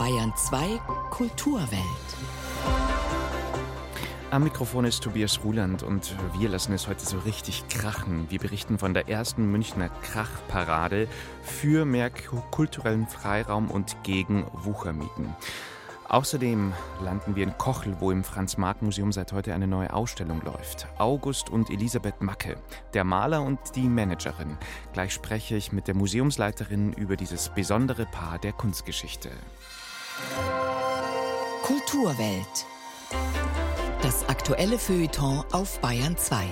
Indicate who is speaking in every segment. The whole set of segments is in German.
Speaker 1: Bayern 2 Kulturwelt.
Speaker 2: Am Mikrofon ist Tobias Ruland und wir lassen es heute so richtig krachen. Wir berichten von der ersten Münchner Krachparade für mehr kulturellen Freiraum und gegen Wuchermieten. Außerdem landen wir in Kochel, wo im Franz-Marc-Museum seit heute eine neue Ausstellung läuft. August und Elisabeth Macke, der Maler und die Managerin. Gleich spreche ich mit der Museumsleiterin über dieses besondere Paar der Kunstgeschichte.
Speaker 1: Kulturwelt. Das aktuelle Feuilleton auf Bayern 2.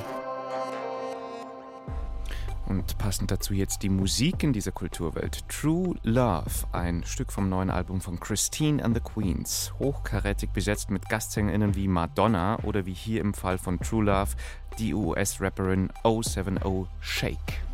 Speaker 2: Und passend dazu jetzt die Musik in dieser Kulturwelt. True Love, ein Stück vom neuen Album von Christine and the Queens. Hochkarätig besetzt mit Gastsänger*innen wie Madonna oder wie hier im Fall von True Love die US-Rapperin 070 Shake.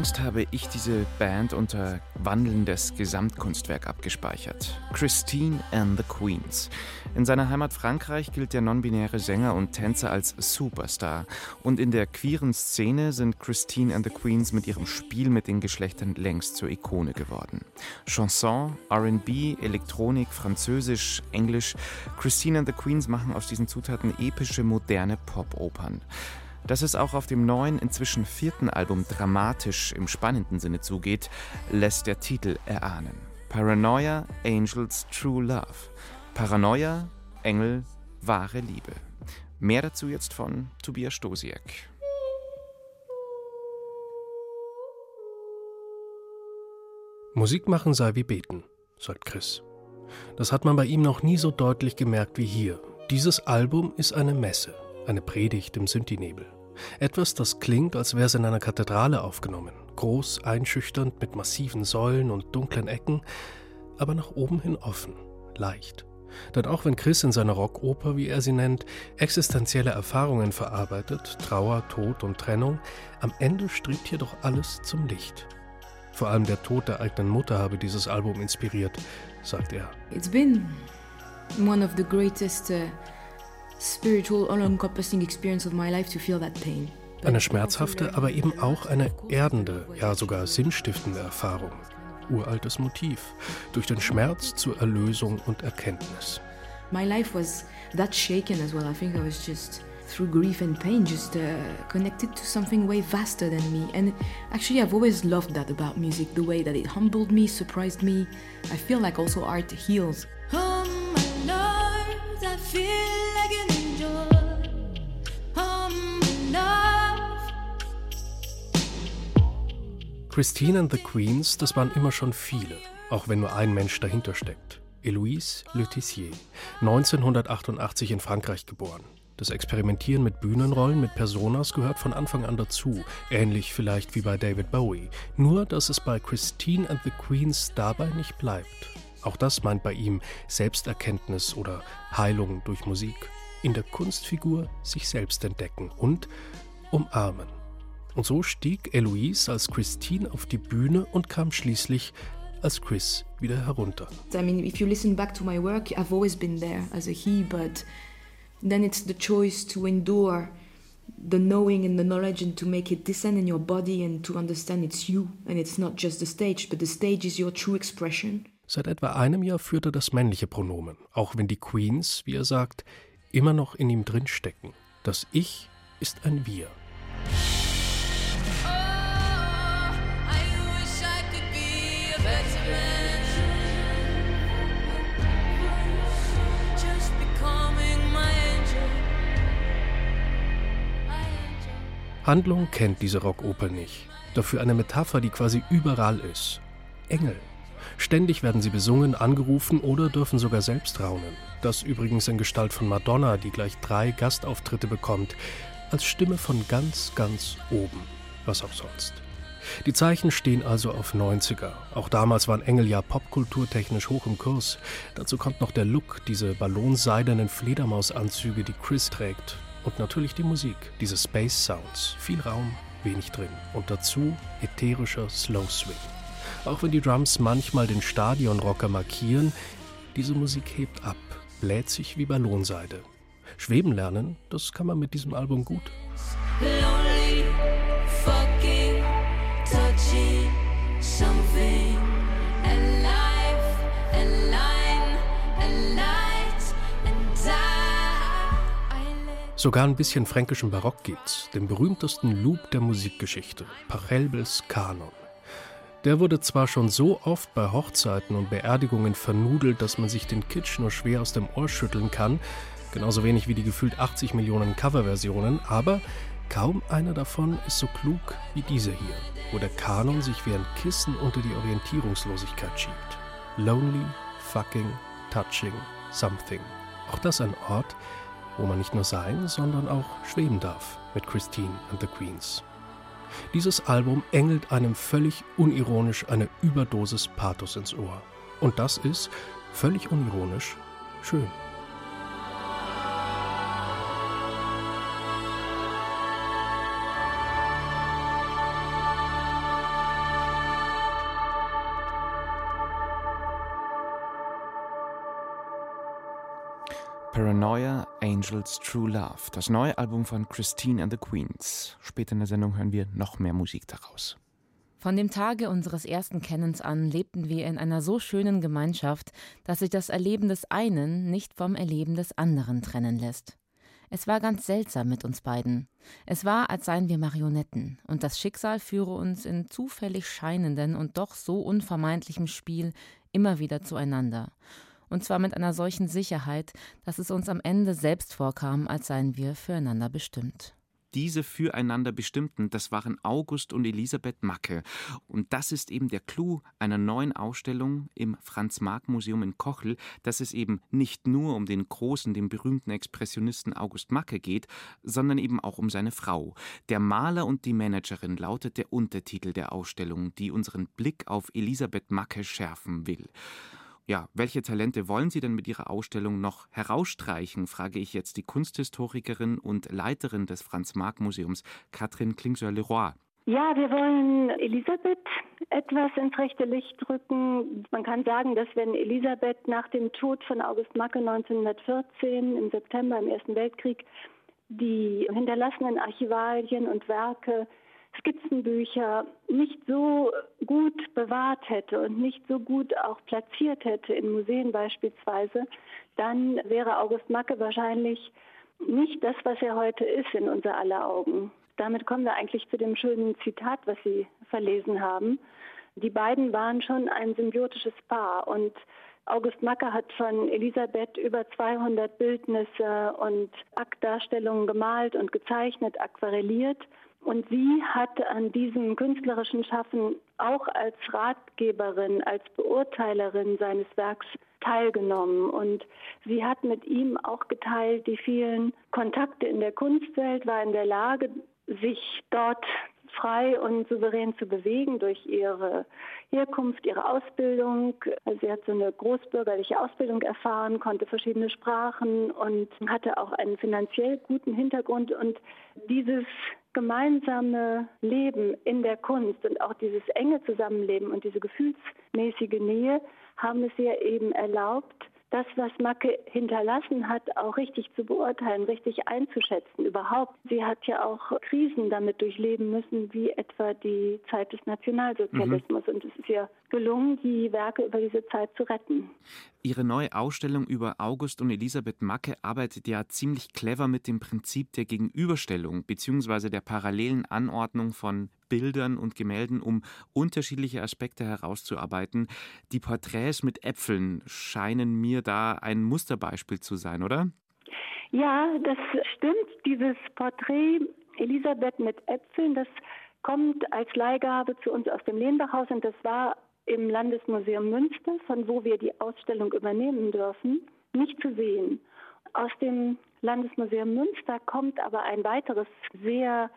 Speaker 2: Längst habe ich diese Band unter wandelndes Gesamtkunstwerk abgespeichert. Christine and the Queens. In seiner Heimat Frankreich gilt der non-binäre Sänger und Tänzer als Superstar. Und in der queeren Szene sind Christine and the Queens mit ihrem Spiel mit den Geschlechtern längst zur Ikone geworden. Chanson, RB, Elektronik, Französisch, Englisch. Christine and the Queens machen aus diesen Zutaten epische, moderne Pop-Opern. Dass es auch auf dem neuen, inzwischen vierten Album dramatisch im spannenden Sinne zugeht, lässt der Titel erahnen. Paranoia, Angels, True Love. Paranoia, Engel, wahre Liebe. Mehr dazu jetzt von Tobias Stosiek.
Speaker 3: Musik machen sei wie beten, sagt Chris. Das hat man bei ihm noch nie so deutlich gemerkt wie hier. Dieses Album ist eine Messe, eine Predigt im Synthi-Nebel. Etwas, das klingt, als wäre es in einer Kathedrale aufgenommen. Groß, einschüchternd, mit massiven Säulen und dunklen Ecken, aber nach oben hin offen, leicht. Denn auch wenn Chris in seiner Rockoper, wie er sie nennt, existenzielle Erfahrungen verarbeitet, Trauer, Tod und Trennung, am Ende strebt hier doch alles zum Licht. Vor allem der Tod der eigenen Mutter habe dieses Album inspiriert, sagt er.
Speaker 4: It's been one of the greatest uh, spiritual all-encompassing experience of my life to feel that pain.
Speaker 3: Eine schmerzhafte, aber eben auch eine erdende, ja sogar sinnstiftende Erfahrung. Uraltes Motiv. Durch den Schmerz zur Erlösung und Erkenntnis.
Speaker 4: My life was that shaken as well. I think I was just through grief and pain, just uh, connected to something way vaster than me. And actually, I've always loved that about music the way that it humbled me, surprised me. I feel like also art heals. Oh,
Speaker 3: Christine and the Queens, das waren immer schon viele, auch wenn nur ein Mensch dahinter steckt. Eloise Le Tissier, 1988 in Frankreich geboren. Das Experimentieren mit Bühnenrollen, mit Personas gehört von Anfang an dazu, ähnlich vielleicht wie bei David Bowie. Nur, dass es bei Christine and the Queens dabei nicht bleibt. Auch das meint bei ihm Selbsterkenntnis oder Heilung durch Musik. In der Kunstfigur sich selbst entdecken und umarmen. Und so stieg Eloise als Christine auf die Bühne und kam schließlich als Chris wieder herunter.
Speaker 4: I mean, if you listen back to my work, I've always been there as a he, but then it's the choice to endure the knowing and the knowledge and to make it descend in your body and to understand it's you and it's not just the stage, but the stage is your true expression.
Speaker 3: Seit etwa einem Jahr führt er das männliche Pronomen, auch wenn die Queens, wie er sagt, immer noch in ihm drinstecken. Das Ich ist ein Wir. Handlung kennt diese Rockoper nicht. Dafür eine Metapher, die quasi überall ist. Engel. Ständig werden sie besungen, angerufen oder dürfen sogar selbst raunen. Das übrigens in Gestalt von Madonna, die gleich drei Gastauftritte bekommt, als Stimme von ganz, ganz oben. Was auch sonst. Die Zeichen stehen also auf 90er. Auch damals waren Engel ja popkulturtechnisch hoch im Kurs. Dazu kommt noch der Look, diese ballonseidenen Fledermausanzüge, die Chris trägt. Und natürlich die Musik, diese Space Sounds. Viel Raum, wenig drin. Und dazu ätherischer Slow Swing. Auch wenn die Drums manchmal den Stadionrocker markieren, diese Musik hebt ab, bläht sich wie Ballonseide. Schweben lernen, das kann man mit diesem Album gut. Lonely, Sogar ein bisschen fränkischen Barock gibt's, den berühmtesten Loop der Musikgeschichte, Pachelbels Kanon. Der wurde zwar schon so oft bei Hochzeiten und Beerdigungen vernudelt, dass man sich den Kitsch nur schwer aus dem Ohr schütteln kann, genauso wenig wie die gefühlt 80 Millionen Coverversionen, aber kaum einer davon ist so klug wie diese hier, wo der Kanon sich wie ein Kissen unter die Orientierungslosigkeit schiebt. Lonely, fucking, touching, something. Auch das ein Ort, wo man nicht nur sein, sondern auch schweben darf mit Christine and the Queens. Dieses Album engelt einem völlig unironisch eine Überdosis Pathos ins Ohr. Und das ist, völlig unironisch, schön.
Speaker 5: Angels True Love, das neue Album von Christine and the Queens. Später in der Sendung hören wir noch mehr Musik daraus.
Speaker 6: Von dem Tage unseres ersten Kennens an lebten wir in einer so schönen Gemeinschaft, dass sich das Erleben des einen nicht vom Erleben des anderen trennen lässt. Es war ganz seltsam mit uns beiden. Es war, als seien wir Marionetten, und das Schicksal führe uns in zufällig scheinenden und doch so unvermeidlichem Spiel immer wieder zueinander und zwar mit einer solchen Sicherheit, dass es uns am Ende selbst vorkam, als seien wir füreinander bestimmt.
Speaker 5: Diese füreinander bestimmten, das waren August und Elisabeth Macke. Und das ist eben der Clou einer neuen Ausstellung im Franz-Marc-Museum in Kochel, dass es eben nicht nur um den großen, den berühmten Expressionisten August Macke geht, sondern eben auch um seine Frau. Der Maler und die Managerin lautet der Untertitel der Ausstellung, die unseren Blick auf Elisabeth Macke schärfen will. Ja, welche Talente wollen Sie denn mit Ihrer Ausstellung noch herausstreichen, frage ich jetzt die Kunsthistorikerin und Leiterin des Franz-Marc-Museums, Katrin Klingseur-Leroy.
Speaker 7: Ja, wir wollen Elisabeth etwas ins rechte Licht rücken. Man kann sagen, dass wenn Elisabeth nach dem Tod von August Macke 1914 im September im Ersten Weltkrieg die hinterlassenen Archivalien und Werke, Skizzenbücher nicht so gut bewahrt hätte und nicht so gut auch platziert hätte in Museen beispielsweise, dann wäre August Macke wahrscheinlich nicht das, was er heute ist in unser aller Augen. Damit kommen wir eigentlich zu dem schönen Zitat, was Sie verlesen haben. Die beiden waren schon ein symbiotisches Paar und August Macke hat von Elisabeth über 200 Bildnisse und Aktdarstellungen gemalt und gezeichnet, aquarelliert. Und sie hat an diesem künstlerischen Schaffen auch als Ratgeberin, als Beurteilerin seines Werks teilgenommen. Und sie hat mit ihm auch geteilt die vielen Kontakte in der Kunstwelt, war in der Lage, sich dort frei und souverän zu bewegen durch ihre Herkunft, ihre Ausbildung. Sie hat so eine großbürgerliche Ausbildung erfahren, konnte verschiedene Sprachen und hatte auch einen finanziell guten Hintergrund. Und dieses gemeinsame Leben in der Kunst und auch dieses enge Zusammenleben und diese gefühlsmäßige Nähe haben es ihr eben erlaubt, das, was Macke hinterlassen hat, auch richtig zu beurteilen, richtig einzuschätzen. Überhaupt, sie hat ja auch Krisen damit durchleben müssen, wie etwa die Zeit des Nationalsozialismus. Mhm. Und es ist ihr gelungen, die Werke über diese Zeit zu retten.
Speaker 5: Ihre neue Ausstellung über August und Elisabeth Macke arbeitet ja ziemlich clever mit dem Prinzip der Gegenüberstellung bzw. der parallelen Anordnung von Bildern und Gemälden, um unterschiedliche Aspekte herauszuarbeiten. Die Porträts mit Äpfeln scheinen mir da ein Musterbeispiel zu sein, oder?
Speaker 7: Ja, das stimmt. Dieses Porträt Elisabeth mit Äpfeln, das kommt als Leihgabe zu uns aus dem Lehnbachhaus und das war im Landesmuseum Münster, von wo wir die Ausstellung übernehmen dürfen, nicht zu sehen. Aus dem Landesmuseum Münster kommt aber ein weiteres sehr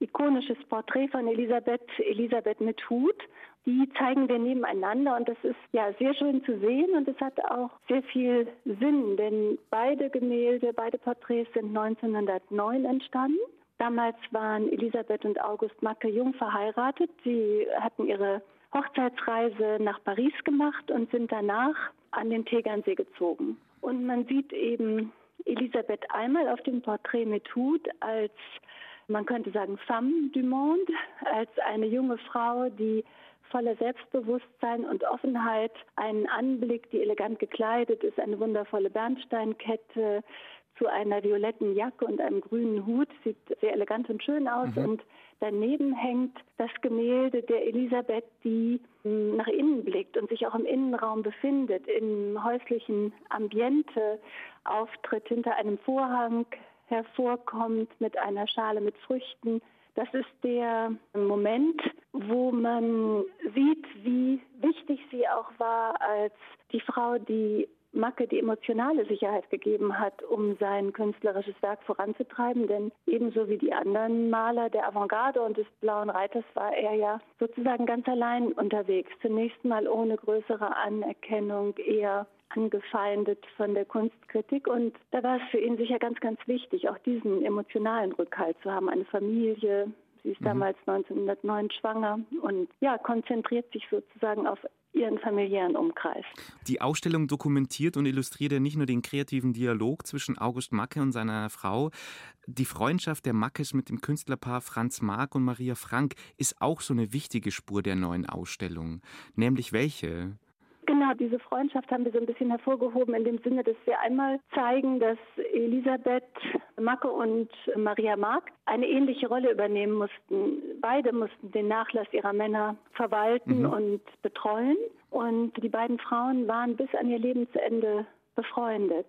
Speaker 7: ikonisches Porträt von Elisabeth, Elisabeth mit Hut. Die zeigen wir nebeneinander und das ist ja sehr schön zu sehen und es hat auch sehr viel Sinn, denn beide Gemälde, beide Porträts sind 1909 entstanden. Damals waren Elisabeth und August Macke jung verheiratet. Sie hatten ihre Hochzeitsreise nach Paris gemacht und sind danach an den Tegernsee gezogen. Und man sieht eben Elisabeth einmal auf dem Porträt mit Hut als, man könnte sagen, femme du monde, als eine junge Frau, die voller Selbstbewusstsein und Offenheit einen Anblick, die elegant gekleidet ist, eine wundervolle Bernsteinkette, zu einer violetten Jacke und einem grünen Hut, sieht sehr elegant und schön aus. Mhm. Und daneben hängt das Gemälde der Elisabeth, die hm, nach innen blickt und sich auch im Innenraum befindet, im häuslichen Ambiente auftritt, hinter einem Vorhang hervorkommt mit einer Schale mit Früchten. Das ist der Moment, wo man sieht, wie wichtig sie auch war als die Frau, die Macke die emotionale Sicherheit gegeben hat, um sein künstlerisches Werk voranzutreiben. Denn ebenso wie die anderen Maler der Avantgarde und des Blauen Reiters war er ja sozusagen ganz allein unterwegs. Zunächst mal ohne größere Anerkennung, eher angefeindet von der Kunstkritik. Und da war es für ihn sicher ganz, ganz wichtig, auch diesen emotionalen Rückhalt zu haben. Eine Familie, Sie ist mhm. damals 1909 schwanger und ja, konzentriert sich sozusagen auf ihren familiären Umkreis.
Speaker 5: Die Ausstellung dokumentiert und illustriert ja nicht nur den kreativen Dialog zwischen August Macke und seiner Frau. Die Freundschaft der Mackes mit dem Künstlerpaar Franz Marc und Maria Frank ist auch so eine wichtige Spur der neuen Ausstellung. Nämlich welche?
Speaker 7: Genau, diese Freundschaft haben wir so ein bisschen hervorgehoben in dem Sinne, dass wir einmal zeigen, dass Elisabeth Macke und Maria Mark eine ähnliche Rolle übernehmen mussten. Beide mussten den Nachlass ihrer Männer verwalten mhm. und betreuen. Und die beiden Frauen waren bis an ihr Lebensende befreundet.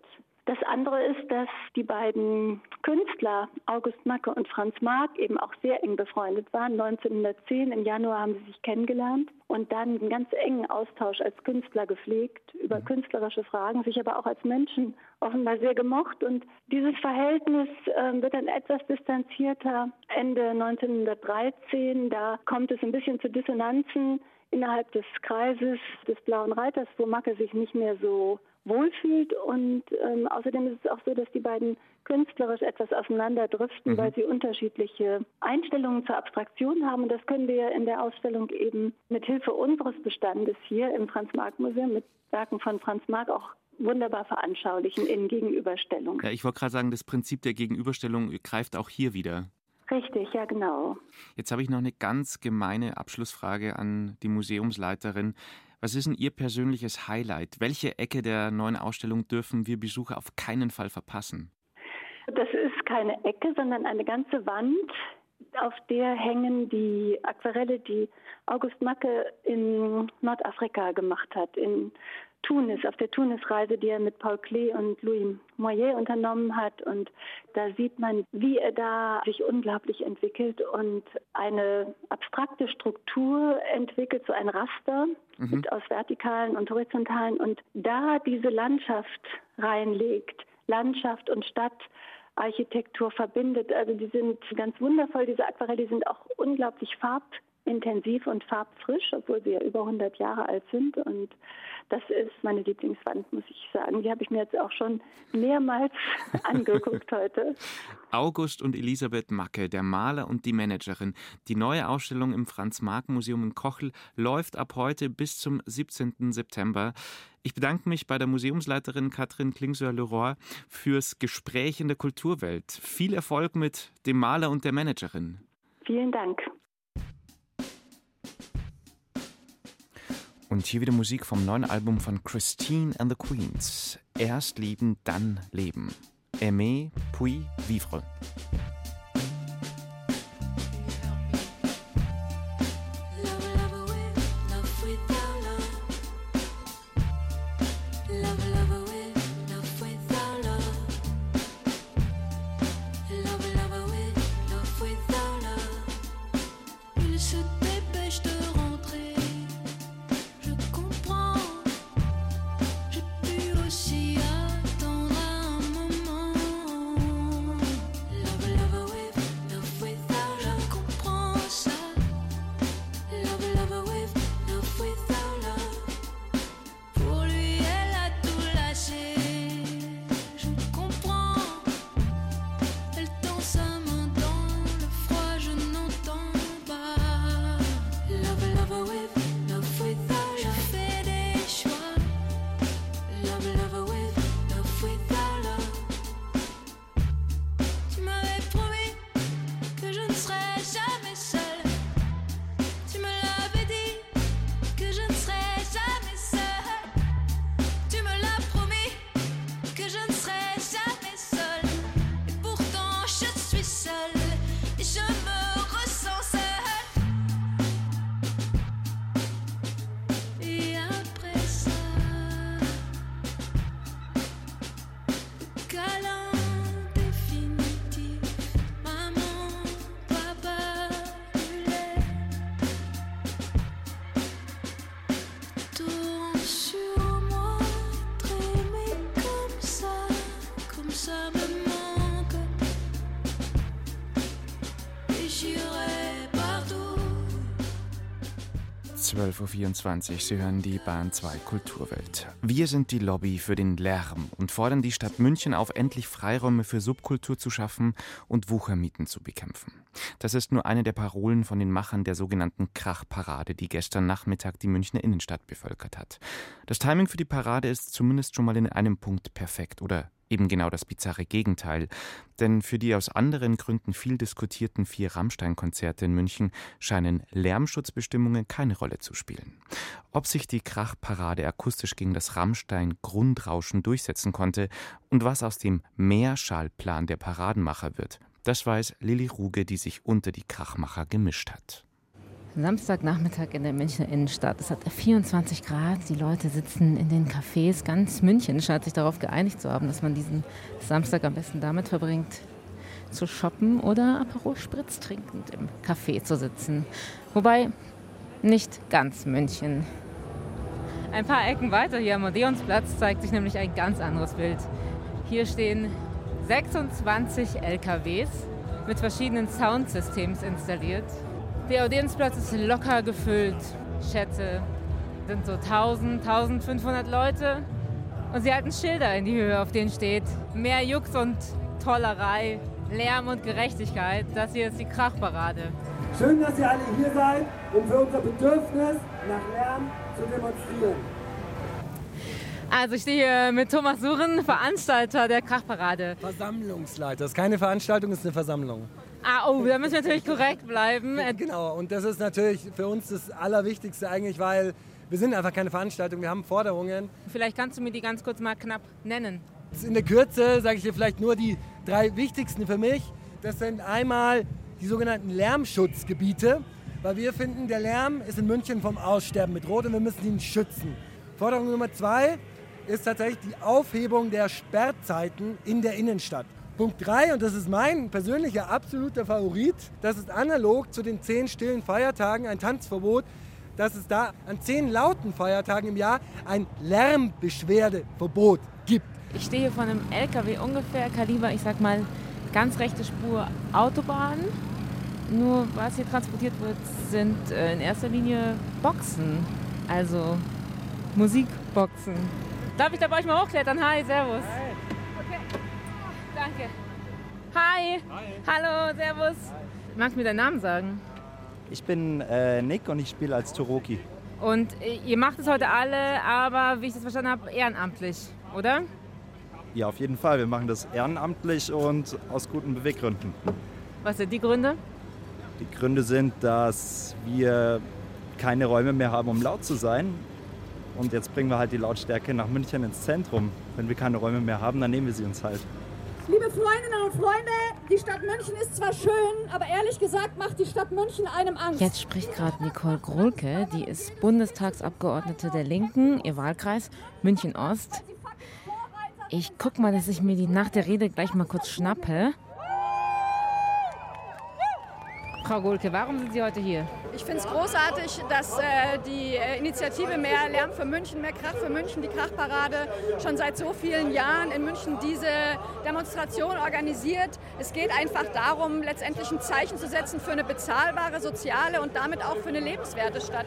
Speaker 7: Das andere ist, dass die beiden Künstler, August Macke und Franz Marc, eben auch sehr eng befreundet waren. 1910 im Januar haben sie sich kennengelernt und dann einen ganz engen Austausch als Künstler gepflegt über künstlerische Fragen, sich aber auch als Menschen offenbar sehr gemocht. Und dieses Verhältnis äh, wird dann etwas distanzierter Ende 1913. Da kommt es ein bisschen zu Dissonanzen innerhalb des Kreises des Blauen Reiters, wo Macke sich nicht mehr so wohlfühlt. Und ähm, außerdem ist es auch so, dass die beiden künstlerisch etwas auseinanderdriften, mhm. weil sie unterschiedliche Einstellungen zur Abstraktion haben. Und das können wir in der Ausstellung eben mit Hilfe unseres Bestandes hier im Franz-Marc-Museum mit Werken von Franz Marc auch wunderbar veranschaulichen in Gegenüberstellung.
Speaker 5: Ja, ich wollte gerade sagen, das Prinzip der Gegenüberstellung greift auch hier wieder.
Speaker 7: Richtig, ja genau.
Speaker 5: Jetzt habe ich noch eine ganz gemeine Abschlussfrage an die Museumsleiterin. Was ist denn Ihr persönliches Highlight? Welche Ecke der neuen Ausstellung dürfen wir Besucher auf keinen Fall verpassen?
Speaker 7: Das ist keine Ecke, sondern eine ganze Wand, auf der hängen die Aquarelle, die August Macke in Nordafrika gemacht hat, in Tunis, auf der Tunis-Reise, die er mit Paul Klee und Louis Moyer unternommen hat. Und da sieht man, wie er da sich unglaublich entwickelt und eine abstrakte Struktur entwickelt, so ein Raster mhm. aus vertikalen und horizontalen und da diese Landschaft reinlegt, Landschaft und Stadt Architektur verbindet. Also die sind ganz wundervoll, diese Aquarelle, die sind auch unglaublich farbintensiv und farbfrisch, obwohl sie ja über 100 Jahre alt sind. Und das ist meine Lieblingswand, muss ich sagen. Die habe ich mir jetzt auch schon mehrmals angeguckt heute.
Speaker 5: August und Elisabeth Macke, der Maler und die Managerin. Die neue Ausstellung im Franz-Marc-Museum in Kochel läuft ab heute bis zum 17. September. Ich bedanke mich bei der Museumsleiterin Katrin Klingsöhr-Leroy fürs Gespräch in der Kulturwelt. Viel Erfolg mit dem Maler und der Managerin.
Speaker 7: Vielen Dank.
Speaker 5: Und hier wieder Musik vom neuen Album von Christine and the Queens. Erst lieben, dann leben. Aimer, puis vivre. Uhr. Sie hören die Bahn 2 Kulturwelt. Wir sind die Lobby für den Lärm und fordern die Stadt München auf, endlich Freiräume für Subkultur zu schaffen und Wuchermieten zu bekämpfen. Das ist nur eine der Parolen von den Machern der sogenannten Krachparade, die gestern Nachmittag die Münchner Innenstadt bevölkert hat. Das Timing für die Parade ist zumindest schon mal in einem Punkt perfekt oder Eben genau das bizarre Gegenteil. Denn für die aus anderen Gründen viel diskutierten vier Rammstein-Konzerte in München scheinen Lärmschutzbestimmungen keine Rolle zu spielen. Ob sich die Krachparade akustisch gegen das Rammstein-Grundrauschen durchsetzen konnte und was aus dem Mehrschallplan der Paradenmacher wird, das weiß Lilly Ruge, die sich unter die Krachmacher gemischt hat.
Speaker 6: Samstagnachmittag in der Münchner Innenstadt. Es hat 24 Grad. Die Leute sitzen in den Cafés. Ganz München scheint sich darauf geeinigt zu haben, dass man diesen Samstag am besten damit verbringt, zu shoppen oder Aperol Spritz trinkend im Café zu sitzen. Wobei nicht ganz München. Ein paar Ecken weiter hier am Odeonsplatz zeigt sich nämlich ein ganz anderes Bild. Hier stehen 26 LKWs mit verschiedenen Soundsystems installiert. Der Audienzplatz ist locker gefüllt. schätze, sind so 1000, 1500 Leute. Und sie halten Schilder in die Höhe, auf denen steht mehr Jux und Tollerei, Lärm und Gerechtigkeit. Das hier ist die Krachparade.
Speaker 8: Schön, dass ihr alle hier seid, um für unser Bedürfnis nach Lärm zu demonstrieren.
Speaker 6: Also ich stehe hier mit Thomas Suren, Veranstalter der Krachparade.
Speaker 8: Versammlungsleiter. Das ist keine Veranstaltung, es ist eine Versammlung.
Speaker 6: Ah, oh, da müssen wir natürlich korrekt bleiben.
Speaker 8: Genau, und das ist natürlich für uns das Allerwichtigste eigentlich, weil wir sind einfach keine Veranstaltung, wir haben Forderungen.
Speaker 6: Vielleicht kannst du mir die ganz kurz mal knapp nennen.
Speaker 8: In der Kürze sage ich dir vielleicht nur die drei wichtigsten für mich. Das sind einmal die sogenannten Lärmschutzgebiete, weil wir finden, der Lärm ist in München vom Aussterben bedroht und wir müssen ihn schützen. Forderung Nummer zwei ist tatsächlich die Aufhebung der Sperrzeiten in der Innenstadt. Punkt 3, und das ist mein persönlicher absoluter Favorit, das ist analog zu den zehn stillen Feiertagen ein Tanzverbot, dass es da an zehn lauten Feiertagen im Jahr ein Lärmbeschwerdeverbot gibt.
Speaker 6: Ich stehe hier vor einem LKW ungefähr Kaliber, ich sag mal, ganz rechte Spur Autobahn. Nur was hier transportiert wird, sind äh, in erster Linie Boxen. Also Musikboxen. Darf ich da bei euch mal hochklettern? Hi, servus. Hi. Danke. Hi. Hi. Hallo, servus. Hi. Magst du mir deinen Namen sagen?
Speaker 9: Ich bin äh, Nick und ich spiele als Toroki.
Speaker 6: Und äh, ihr macht es heute alle, aber wie ich das verstanden habe, ehrenamtlich, oder?
Speaker 9: Ja, auf jeden Fall. Wir machen das ehrenamtlich und aus guten Beweggründen.
Speaker 6: Was sind die Gründe?
Speaker 9: Die Gründe sind, dass wir keine Räume mehr haben, um laut zu sein. Und jetzt bringen wir halt die Lautstärke nach München ins Zentrum. Wenn wir keine Räume mehr haben, dann nehmen wir sie uns halt.
Speaker 10: Freundinnen und Freunde, die Stadt München ist zwar schön, aber ehrlich gesagt macht die Stadt München einem Angst.
Speaker 6: Jetzt spricht gerade Nicole Grohlke, die ist Bundestagsabgeordnete der Linken, ihr Wahlkreis München Ost. Ich guck mal, dass ich mir die nach der Rede gleich mal kurz schnappe. Frau Gohlke, warum sind Sie heute hier?
Speaker 10: Ich finde es großartig, dass äh, die äh, Initiative Mehr Lärm für München, mehr Krach für München, die Krachparade, schon seit so vielen Jahren in München diese Demonstration organisiert. Es geht einfach darum, letztendlich ein Zeichen zu setzen für eine bezahlbare, soziale und damit auch für eine lebenswerte Stadt.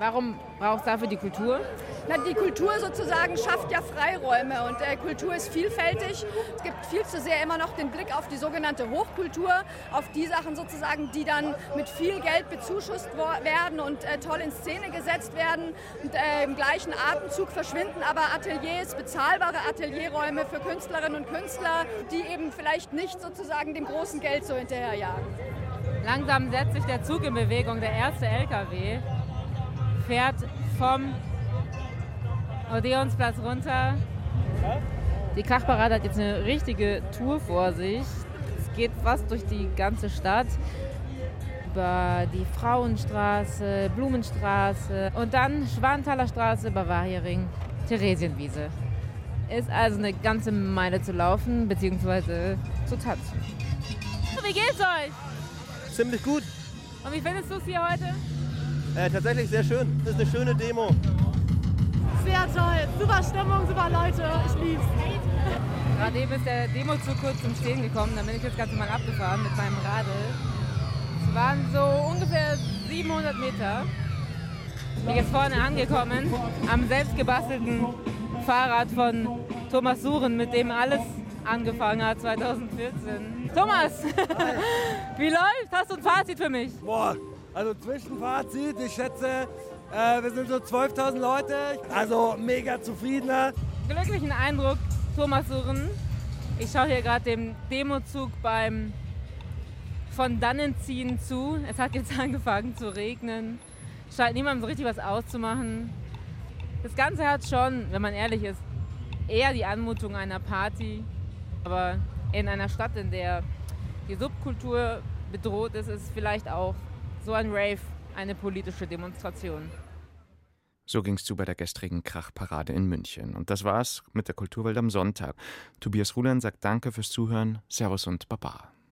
Speaker 6: Warum braucht es dafür die Kultur?
Speaker 10: Na, die Kultur sozusagen schafft ja Freiräume und äh, Kultur ist vielfältig. Es gibt viel zu sehr immer noch den Blick auf die sogenannte Hochkultur, auf die Sachen sozusagen, die dann mit viel Geld bezuschusst werden und äh, toll in Szene gesetzt werden und äh, im gleichen Atemzug verschwinden aber Ateliers, bezahlbare Atelierräume für Künstlerinnen und Künstler, die eben vielleicht nicht sozusagen dem großen Geld so hinterherjagen.
Speaker 6: Langsam setzt sich der Zug in Bewegung, der erste LKW fährt vom Odeonsplatz runter. Die Krachparade hat jetzt eine richtige Tour vor sich. Es geht fast durch die ganze Stadt. Über die Frauenstraße, Blumenstraße und dann Schwanthaler Straße, Bavariaring, Theresienwiese. Ist also eine ganze Meile zu laufen bzw. zu tanzen. Wie geht's euch?
Speaker 11: Ziemlich gut.
Speaker 6: Und wie findest du es hier heute?
Speaker 11: Äh, tatsächlich sehr schön. Das ist eine schöne Demo.
Speaker 12: Sehr toll. Super Stimmung, super Leute. Ich lieb's.
Speaker 6: Gerade eben ist der Demozug kurz zum Stehen gekommen. Dann bin ich jetzt ganz normal abgefahren mit meinem Radl. Es waren so ungefähr 700 Meter. Ich bin jetzt vorne angekommen am selbstgebastelten Fahrrad von Thomas Suren, mit dem alles angefangen hat 2014. Thomas, wie läuft? Hast du ein Fazit für mich?
Speaker 8: Boah, also Zwischenfazit, ich schätze, äh, wir sind so 12.000 Leute. Also mega zufriedener.
Speaker 6: Glücklichen Eindruck, Thomas Suren. Ich schaue hier gerade dem Demozug beim von dannen ziehen zu. Es hat jetzt angefangen zu regnen. Scheint niemandem so richtig was auszumachen. Das Ganze hat schon, wenn man ehrlich ist, eher die Anmutung einer Party. Aber in einer Stadt, in der die Subkultur bedroht ist, ist vielleicht auch so ein Rave eine politische Demonstration.
Speaker 5: So ging es zu bei der gestrigen Krachparade in München. Und das war's mit der Kulturwelt am Sonntag. Tobias Ruland sagt Danke fürs Zuhören, Servus und Baba.